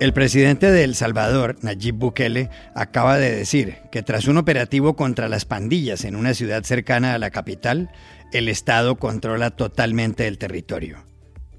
El presidente de El Salvador, Nayib Bukele, acaba de decir que tras un operativo contra las pandillas en una ciudad cercana a la capital, el Estado controla totalmente el territorio.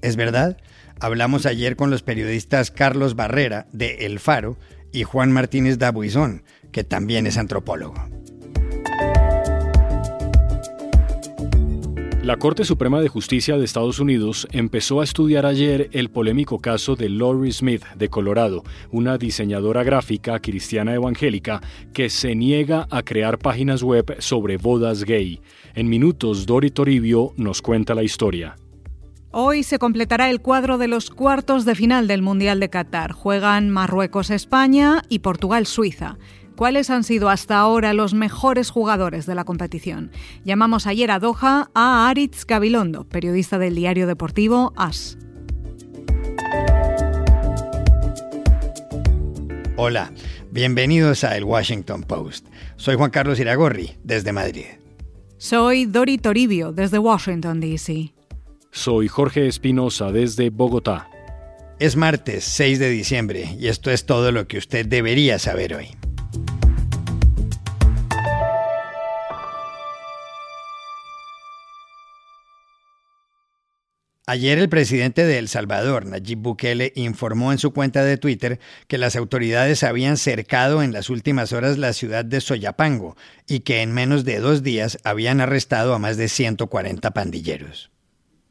¿Es verdad? Hablamos ayer con los periodistas Carlos Barrera de El Faro y Juan Martínez Dabuizón, que también es antropólogo. La Corte Suprema de Justicia de Estados Unidos empezó a estudiar ayer el polémico caso de Lori Smith de Colorado, una diseñadora gráfica cristiana evangélica que se niega a crear páginas web sobre bodas gay. En minutos, Dori Toribio nos cuenta la historia. Hoy se completará el cuadro de los cuartos de final del Mundial de Qatar. Juegan Marruecos-España y Portugal-Suiza cuáles han sido hasta ahora los mejores jugadores de la competición. Llamamos ayer a Doha a Aritz Gabilondo, periodista del diario deportivo AS. Hola, bienvenidos a El Washington Post. Soy Juan Carlos Iragorri, desde Madrid. Soy Dori Toribio, desde Washington, D.C. Soy Jorge Espinosa, desde Bogotá. Es martes 6 de diciembre y esto es todo lo que usted debería saber hoy. Ayer el presidente de El Salvador, Nayib Bukele, informó en su cuenta de Twitter que las autoridades habían cercado en las últimas horas la ciudad de Soyapango y que en menos de dos días habían arrestado a más de 140 pandilleros.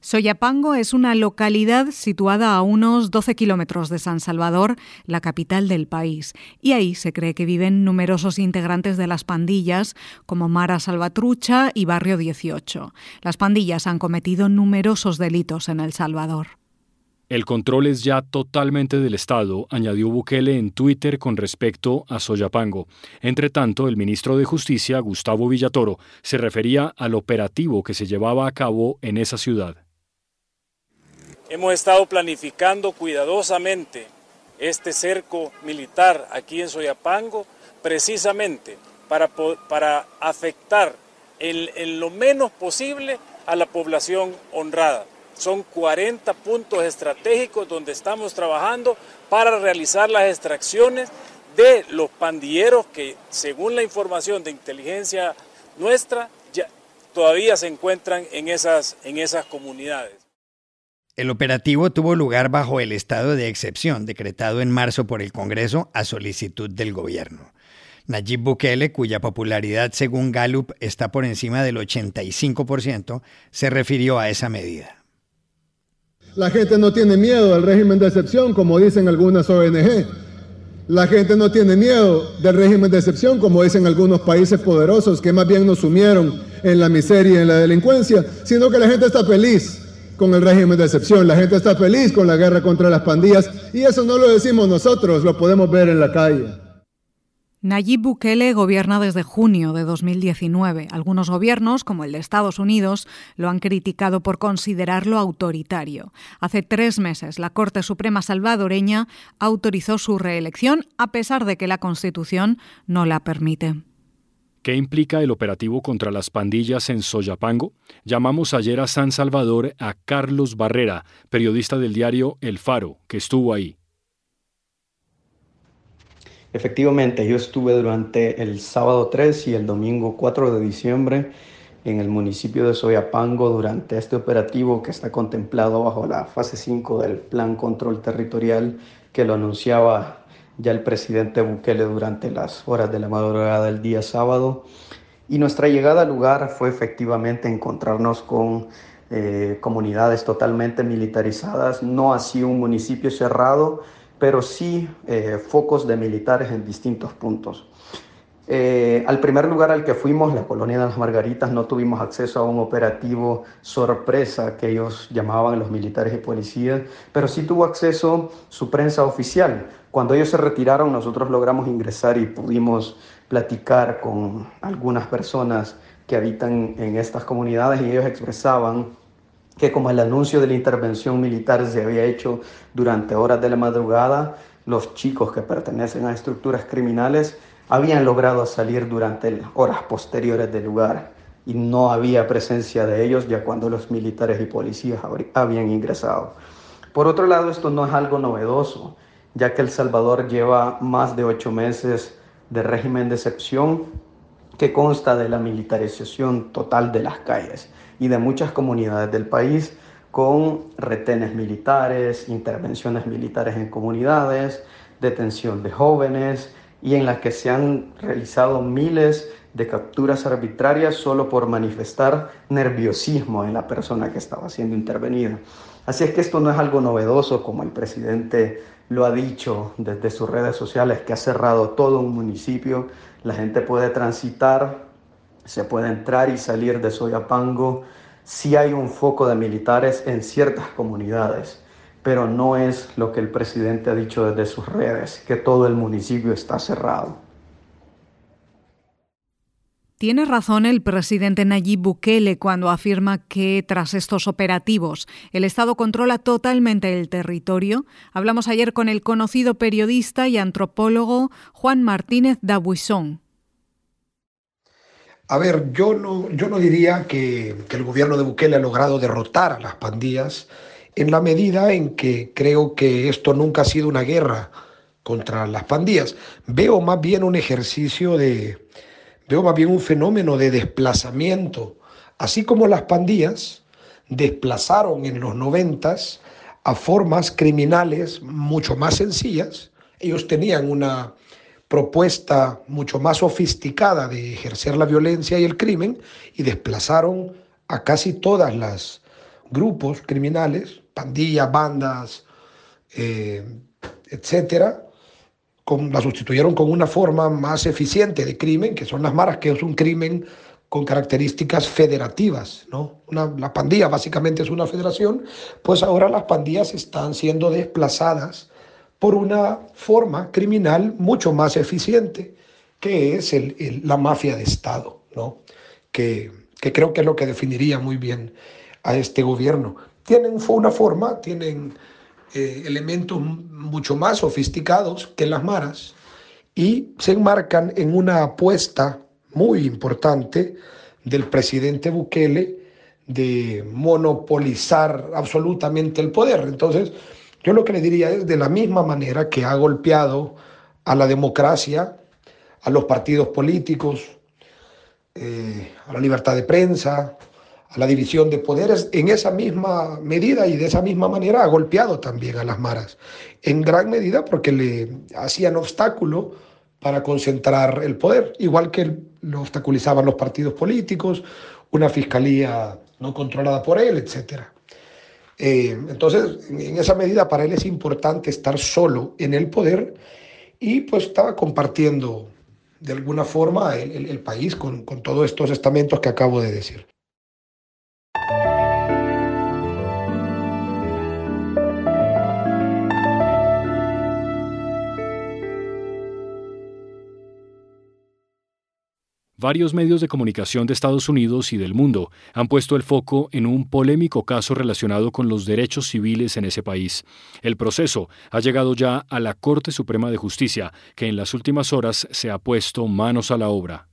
Soyapango es una localidad situada a unos 12 kilómetros de San Salvador, la capital del país, y ahí se cree que viven numerosos integrantes de las pandillas como Mara Salvatrucha y Barrio 18. Las pandillas han cometido numerosos delitos en El Salvador. El control es ya totalmente del Estado, añadió Bukele en Twitter con respecto a Soyapango. Entre tanto, el ministro de Justicia, Gustavo Villatoro, se refería al operativo que se llevaba a cabo en esa ciudad. Hemos estado planificando cuidadosamente este cerco militar aquí en Soyapango precisamente para, para afectar en, lo menos posible a la población honrada. Son 40 puntos estratégicos donde estamos trabajando para realizar las extracciones de los pandilleros que, según la información de inteligencia nuestra, todavía se encuentran en esas, en esas comunidades. El operativo tuvo lugar bajo el estado de excepción decretado en marzo por el Congreso a solicitud del gobierno. Nayib Bukele, cuya popularidad según Gallup está por encima del 85%, se refirió a esa medida. La gente no tiene miedo al régimen de excepción, como dicen algunas ONG. La gente no tiene miedo del régimen de excepción, como dicen algunos países poderosos que más bien nos sumieron en la miseria y en la delincuencia, sino que la gente está feliz con el régimen de excepción. La gente está feliz con la guerra contra las pandillas y eso no lo decimos nosotros, lo podemos ver en la calle. Nayib Bukele gobierna desde junio de 2019. Algunos gobiernos, como el de Estados Unidos, lo han criticado por considerarlo autoritario. Hace tres meses, la Corte Suprema salvadoreña autorizó su reelección a pesar de que la Constitución no la permite. ¿Qué implica el operativo contra las pandillas en Soyapango? Llamamos ayer a San Salvador a Carlos Barrera, periodista del diario El Faro, que estuvo ahí. Efectivamente, yo estuve durante el sábado 3 y el domingo 4 de diciembre en el municipio de Soyapango durante este operativo que está contemplado bajo la fase 5 del Plan Control Territorial que lo anunciaba ya el presidente Bukele durante las horas de la madrugada del día sábado. Y nuestra llegada al lugar fue efectivamente encontrarnos con eh, comunidades totalmente militarizadas, no así un municipio cerrado, pero sí eh, focos de militares en distintos puntos. Eh, al primer lugar al que fuimos, la colonia de las Margaritas, no tuvimos acceso a un operativo sorpresa que ellos llamaban los militares y policías, pero sí tuvo acceso su prensa oficial. Cuando ellos se retiraron, nosotros logramos ingresar y pudimos platicar con algunas personas que habitan en estas comunidades y ellos expresaban que como el anuncio de la intervención militar se había hecho durante horas de la madrugada, los chicos que pertenecen a estructuras criminales habían logrado salir durante horas posteriores del lugar y no había presencia de ellos ya cuando los militares y policías habían ingresado. Por otro lado, esto no es algo novedoso. Ya que El Salvador lleva más de ocho meses de régimen de excepción que consta de la militarización total de las calles y de muchas comunidades del país con retenes militares, intervenciones militares en comunidades, detención de jóvenes y en las que se han realizado miles de capturas arbitrarias solo por manifestar nerviosismo en la persona que estaba siendo intervenida. Así es que esto no es algo novedoso como el presidente lo ha dicho desde sus redes sociales, que ha cerrado todo un municipio. La gente puede transitar, se puede entrar y salir de Soyapango. Sí hay un foco de militares en ciertas comunidades, pero no es lo que el presidente ha dicho desde sus redes, que todo el municipio está cerrado. Tiene razón el presidente Nayib Bukele cuando afirma que tras estos operativos el Estado controla totalmente el territorio. Hablamos ayer con el conocido periodista y antropólogo Juan Martínez Dabuisón. A ver, yo no, yo no diría que, que el gobierno de Bukele ha logrado derrotar a las pandillas en la medida en que creo que esto nunca ha sido una guerra contra las pandillas. Veo más bien un ejercicio de, veo más bien un fenómeno de desplazamiento, así como las pandillas desplazaron en los noventas a formas criminales mucho más sencillas. Ellos tenían una propuesta mucho más sofisticada de ejercer la violencia y el crimen y desplazaron a casi todas las grupos criminales, pandillas, bandas, eh, etcétera, la sustituyeron con una forma más eficiente de crimen, que son las maras, que es un crimen con características federativas, ¿no? la pandilla básicamente es una federación, pues ahora las pandillas están siendo desplazadas por una forma criminal mucho más eficiente, que es el, la mafia de Estado, ¿no? Que, que creo que es lo que definiría muy bien a este gobierno. Tienen una forma, tienen eh, elementos mucho más sofisticados que las maras y se enmarcan en una apuesta muy importante del presidente Bukele de monopolizar absolutamente el poder. Entonces, yo lo que le diría es de la misma manera que ha golpeado a la democracia, a los partidos políticos, eh, a la libertad de prensa, a la división de poderes, en esa misma medida y de esa misma manera ha golpeado también a las maras, en gran medida porque le hacían obstáculo para concentrar el poder, igual que lo obstaculizaban los partidos políticos, una fiscalía no controlada por él, etc. Eh, entonces, en esa medida para él es importante estar solo en el poder y pues estaba compartiendo de alguna forma el, país con, con todos estos estamentos que acabo de decir. Varios medios de comunicación de Estados Unidos y del mundo han puesto el foco en un polémico caso relacionado con los derechos civiles en ese país. El proceso ha llegado ya a la Corte Suprema de Justicia, que en las últimas horas se ha puesto manos a la obra.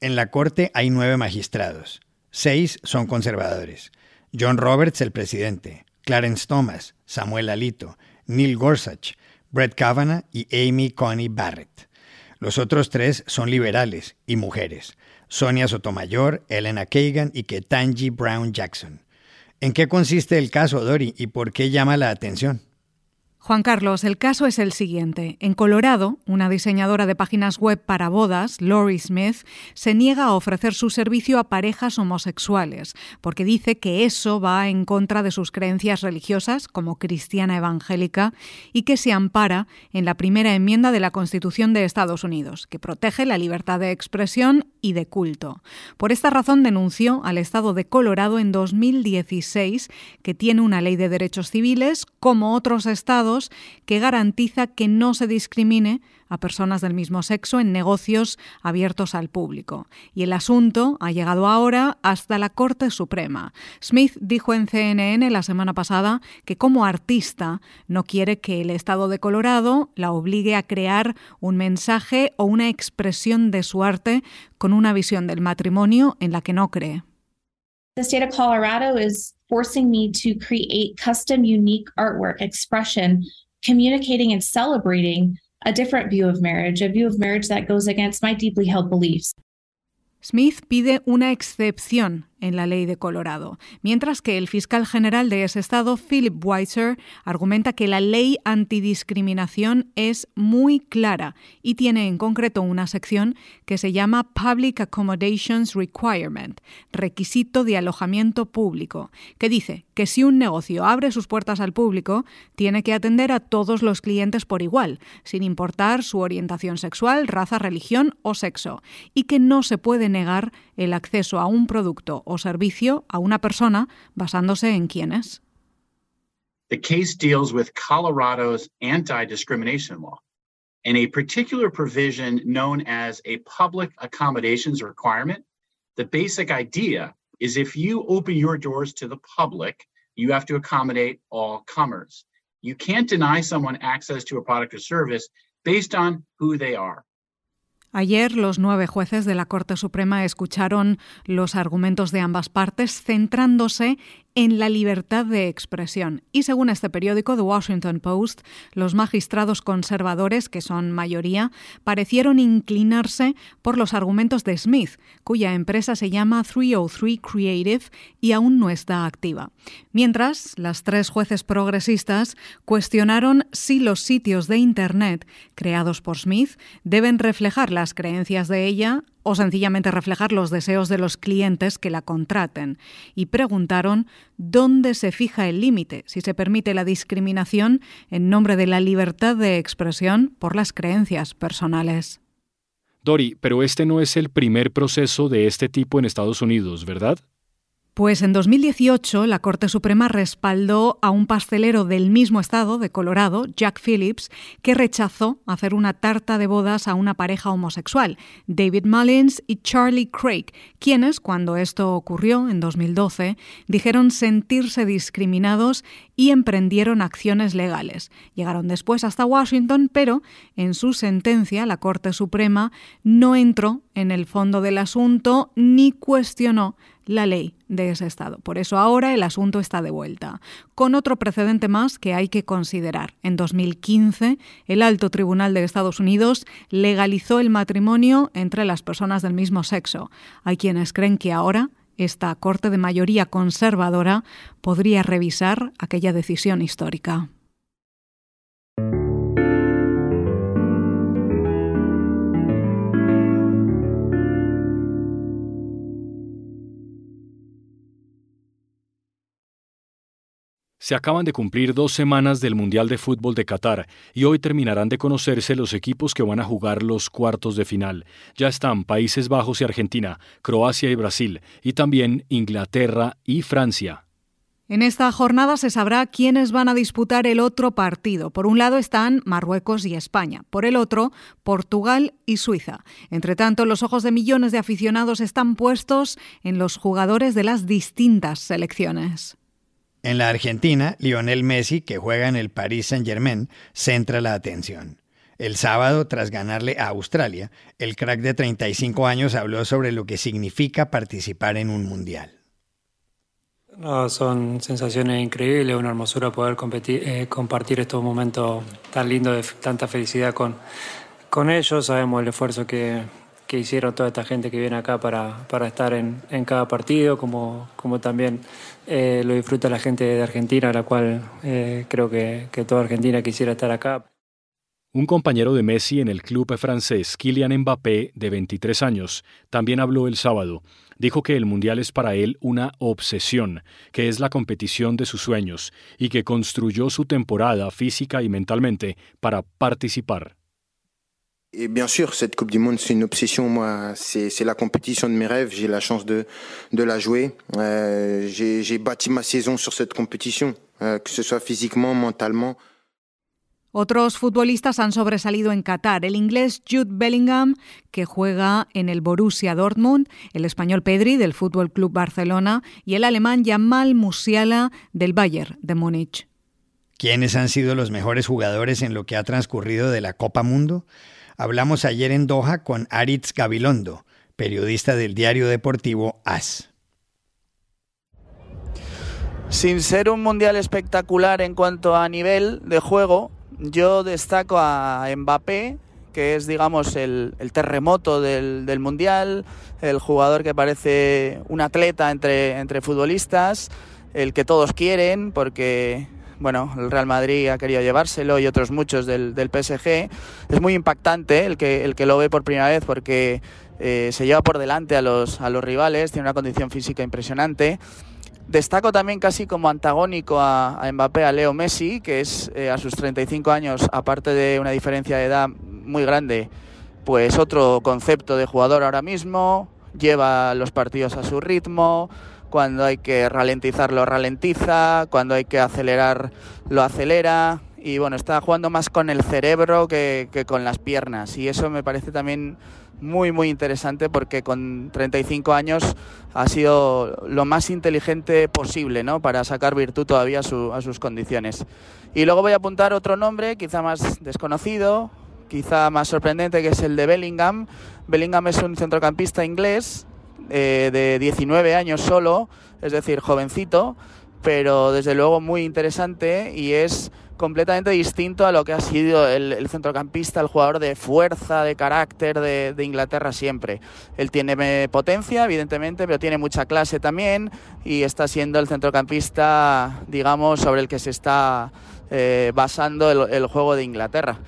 En la Corte hay nueve magistrados. Seis son conservadores. John Roberts, el presidente, Clarence Thomas, Samuel Alito, Neil Gorsuch, Brett Kavanaugh y Amy Coney Barrett. Los otros tres son liberales y mujeres, Sonia Sotomayor, Elena Kagan y Ketanji Brown Jackson. ¿En qué consiste el caso, Dori, y por qué llama la atención? Juan Carlos, el caso es el siguiente. En Colorado, una diseñadora de páginas web para bodas, Lori Smith, se niega a ofrecer su servicio a parejas homosexuales, porque dice que eso va en contra de sus creencias religiosas como cristiana evangélica y que se ampara en la primera enmienda de la Constitución de Estados Unidos, que protege la libertad de expresión y de culto. Por esta razón denunció al Estado de Colorado en 2016 que tiene una ley de derechos civiles como otros estados que garantiza que no se discrimine a personas del mismo sexo en negocios abiertos al público. Y el asunto ha llegado ahora hasta la Corte Suprema. Smith dijo en CNN la semana pasada que como artista no quiere que el Estado de Colorado la obligue a crear un mensaje o una expresión de su arte con una visión del matrimonio en la que no cree. The state of Colorado is forcing me to create custom, unique artwork expression communicating and celebrating a different view of marriage, a view of marriage that goes against my deeply held beliefs. Smith pide una excepción en la ley de Colorado, mientras que el fiscal general de ese estado, Philip Weiser, argumenta que la ley antidiscriminación es muy clara y tiene en concreto una sección que se llama Public Accommodations Requirement, requisito de alojamiento público, que dice que si un negocio abre sus puertas al público, tiene que atender a todos los clientes por igual, sin importar su orientación sexual, raza, religión o sexo, y que no se puede negar el acceso a un producto o servicio a una persona basándose en quién es. The case deals with Colorado's anti-discrimination law and a particular provision known as a public accommodations requirement. The basic idea is if you open your doors to the public, you have to accommodate all comers. You can't deny someone access to a product or service based on who they are. Ayer los nueve jueces de la Corte Suprema escucharon los argumentos de ambas partes centrándose en la libertad de expresión. Y según este periódico, The Washington Post, los magistrados conservadores, que son mayoría, parecieron inclinarse por los argumentos de Smith, cuya empresa se llama 303 Creative y aún no está activa. Mientras, las tres jueces progresistas cuestionaron si los sitios de Internet creados por Smith deben reflejar las creencias de ella o sencillamente reflejar los deseos de los clientes que la contraten, y preguntaron dónde se fija el límite, si se permite la discriminación en nombre de la libertad de expresión por las creencias personales. Dori, pero este no es el primer proceso de este tipo en Estados Unidos, ¿verdad? Pues en 2018 la Corte Suprema respaldó a un pastelero del mismo estado, de Colorado, Jack Phillips, que rechazó hacer una tarta de bodas a una pareja homosexual, David Mullins y Charlie Craig, quienes, cuando esto ocurrió en 2012, dijeron sentirse discriminados y emprendieron acciones legales. Llegaron después hasta Washington, pero en su sentencia la Corte Suprema no entró en el fondo del asunto ni cuestionó la ley de ese Estado. Por eso ahora el asunto está de vuelta. Con otro precedente más que hay que considerar. En 2015, el Alto Tribunal de Estados Unidos legalizó el matrimonio entre las personas del mismo sexo. Hay quienes creen que ahora esta Corte de mayoría conservadora podría revisar aquella decisión histórica. Se acaban de cumplir dos semanas del Mundial de Fútbol de Qatar y hoy terminarán de conocerse los equipos que van a jugar los cuartos de final. Ya están Países Bajos y Argentina, Croacia y Brasil, y también Inglaterra y Francia. En esta jornada se sabrá quiénes van a disputar el otro partido. Por un lado están Marruecos y España, por el otro Portugal y Suiza. Entre tanto, los ojos de millones de aficionados están puestos en los jugadores de las distintas selecciones. En la Argentina, Lionel Messi, que juega en el Paris Saint-Germain, centra la atención. El sábado, tras ganarle a Australia, el crack de 35 años habló sobre lo que significa participar en un mundial. Son sensaciones increíbles, una hermosura poder eh, compartir estos momentos tan lindos de tanta felicidad con, con ellos. Sabemos el esfuerzo que, que hicieron toda esta gente que viene acá para, para estar en, en, cada partido, como, como también eh, lo disfruta la gente de Argentina, la cual eh, creo que, que toda Argentina quisiera estar acá. Un compañero de Messi en el club francés, Kylian Mbappé, de 23 años, también habló el sábado. Dijo que el Mundial es para él una obsesión, que es la competición de sus sueños y que construyó su temporada física y mentalmente para participar. Et bien sûr, cette Coupe du Monde, c'est une obsession. Moi, c'est la compétition de mes rêves. J'ai la chance de, de la jouer. Euh, J'ai bâti ma saison sur cette compétition, euh, que ce soit physiquement, mentalement. Otros futbolistas han sobresalido en Qatar. El inglés Jude Bellingham, que juega en el Borussia Dortmund, el español Pedri del Fútbol Club Barcelona y el alemán Jamal Musiala del Bayern de Múnich. ¿Quiénes han sido los mejores jugadores en lo que ha transcurrido de la Copa Mundo? Hablamos ayer en Doha con Aritz Gabilondo, periodista del diario deportivo AS. Sin ser un mundial espectacular en cuanto a nivel de juego, yo destaco a Mbappé, que es, digamos, el, terremoto del, Mundial, el jugador que parece un atleta entre, entre futbolistas, el que todos quieren, porque bueno, el Real Madrid ha querido llevárselo y otros muchos del, PSG. Es muy impactante el que, el que lo ve por primera vez porque eh, se lleva por delante a los, a los rivales, tiene una condición física impresionante. Destaco también casi como antagónico a, Mbappé, a Leo Messi, que es eh, a sus 35 años, aparte de una diferencia de edad muy grande, pues otro concepto de jugador ahora mismo, lleva los partidos a su ritmo, cuando hay que ralentizar lo ralentiza, cuando hay que acelerar lo acelera y bueno, está jugando más con el cerebro que, con las piernas y eso me parece también muy muy interesante porque con 35 años ha sido lo más inteligente posible ¿no? para sacar virtud todavía a, a sus condiciones. Y luego voy a apuntar otro nombre, quizá más desconocido, quizá más sorprendente, que es el de Bellingham. Bellingham es un centrocampista inglés eh, de 19 años solo, es decir, jovencito, pero desde luego muy interesante y es completamente distinto a lo que ha sido el, centrocampista, el jugador de fuerza, de carácter de, Inglaterra siempre. Él tiene potencia, evidentemente, pero tiene mucha clase también y está siendo el centrocampista, digamos, sobre el que se está eh, basando el juego de Inglaterra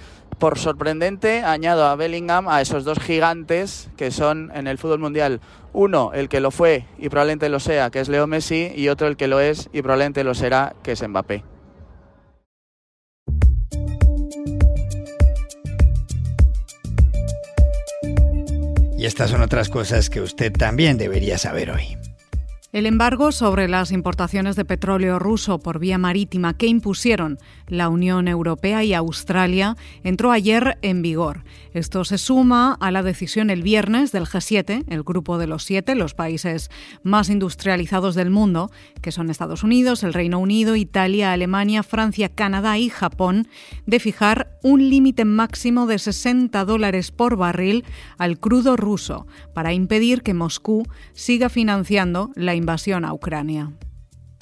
por sorprendente, añado a Bellingham a esos dos gigantes que son en el fútbol mundial. Uno, el que lo fue y probablemente lo sea, que es Leo Messi, y otro, el que lo es y probablemente lo será, que es Mbappé. Y estas son otras cosas que usted también debería saber hoy. El embargo sobre las importaciones de petróleo ruso por vía marítima que impusieron la Unión Europea y Australia entró ayer en vigor. Esto se suma a la decisión el viernes del G7, el grupo de los siete, los países más industrializados del mundo, que son Estados Unidos, el Reino Unido, Italia, Alemania, Francia, Canadá y Japón, de fijar un límite máximo de 60 dólares por barril al crudo ruso para impedir que Moscú siga financiando la invasión a Ucrania.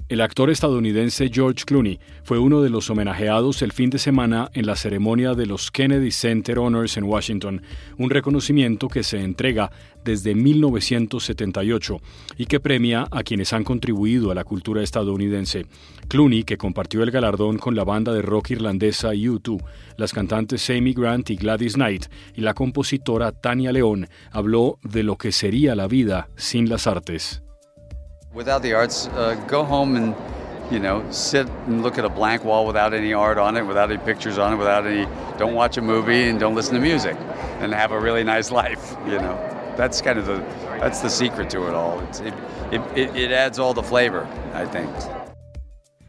El actor estadounidense George Clooney fue uno de los homenajeados el fin de semana en la ceremonia de los Kennedy Center Honors en Washington, un reconocimiento que se entrega desde 1978 y que premia a quienes han contribuido a la cultura estadounidense. Clooney, que compartió el galardón con la banda de rock irlandesa U2, las cantantes Amy Grant y Gladys Knight y la compositora Tania León, habló de lo que sería la vida sin las artes. Without the arts, uh, go home and you know sit and look at a blank wall without any art on it, without any pictures on it, without any. Don't watch a movie and don't listen to music, and have a really nice life. You know, that's kind of the that's the secret to it all. It, it, it adds all the flavor, I think.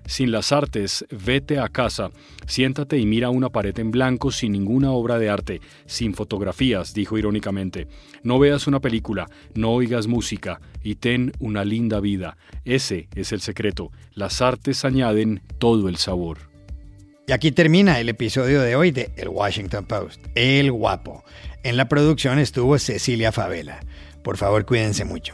Sin las artes, vete a casa, siéntate y mira una pared en blanco sin ninguna obra de arte, sin fotografías, dijo irónicamente. No veas una película, no oigas música y ten una linda vida. Ese es el secreto. Las artes añaden todo el sabor. Y aquí termina el episodio de hoy de El Washington Post, El Guapo. En la producción estuvo Cecilia Favela. Por favor, cuídense mucho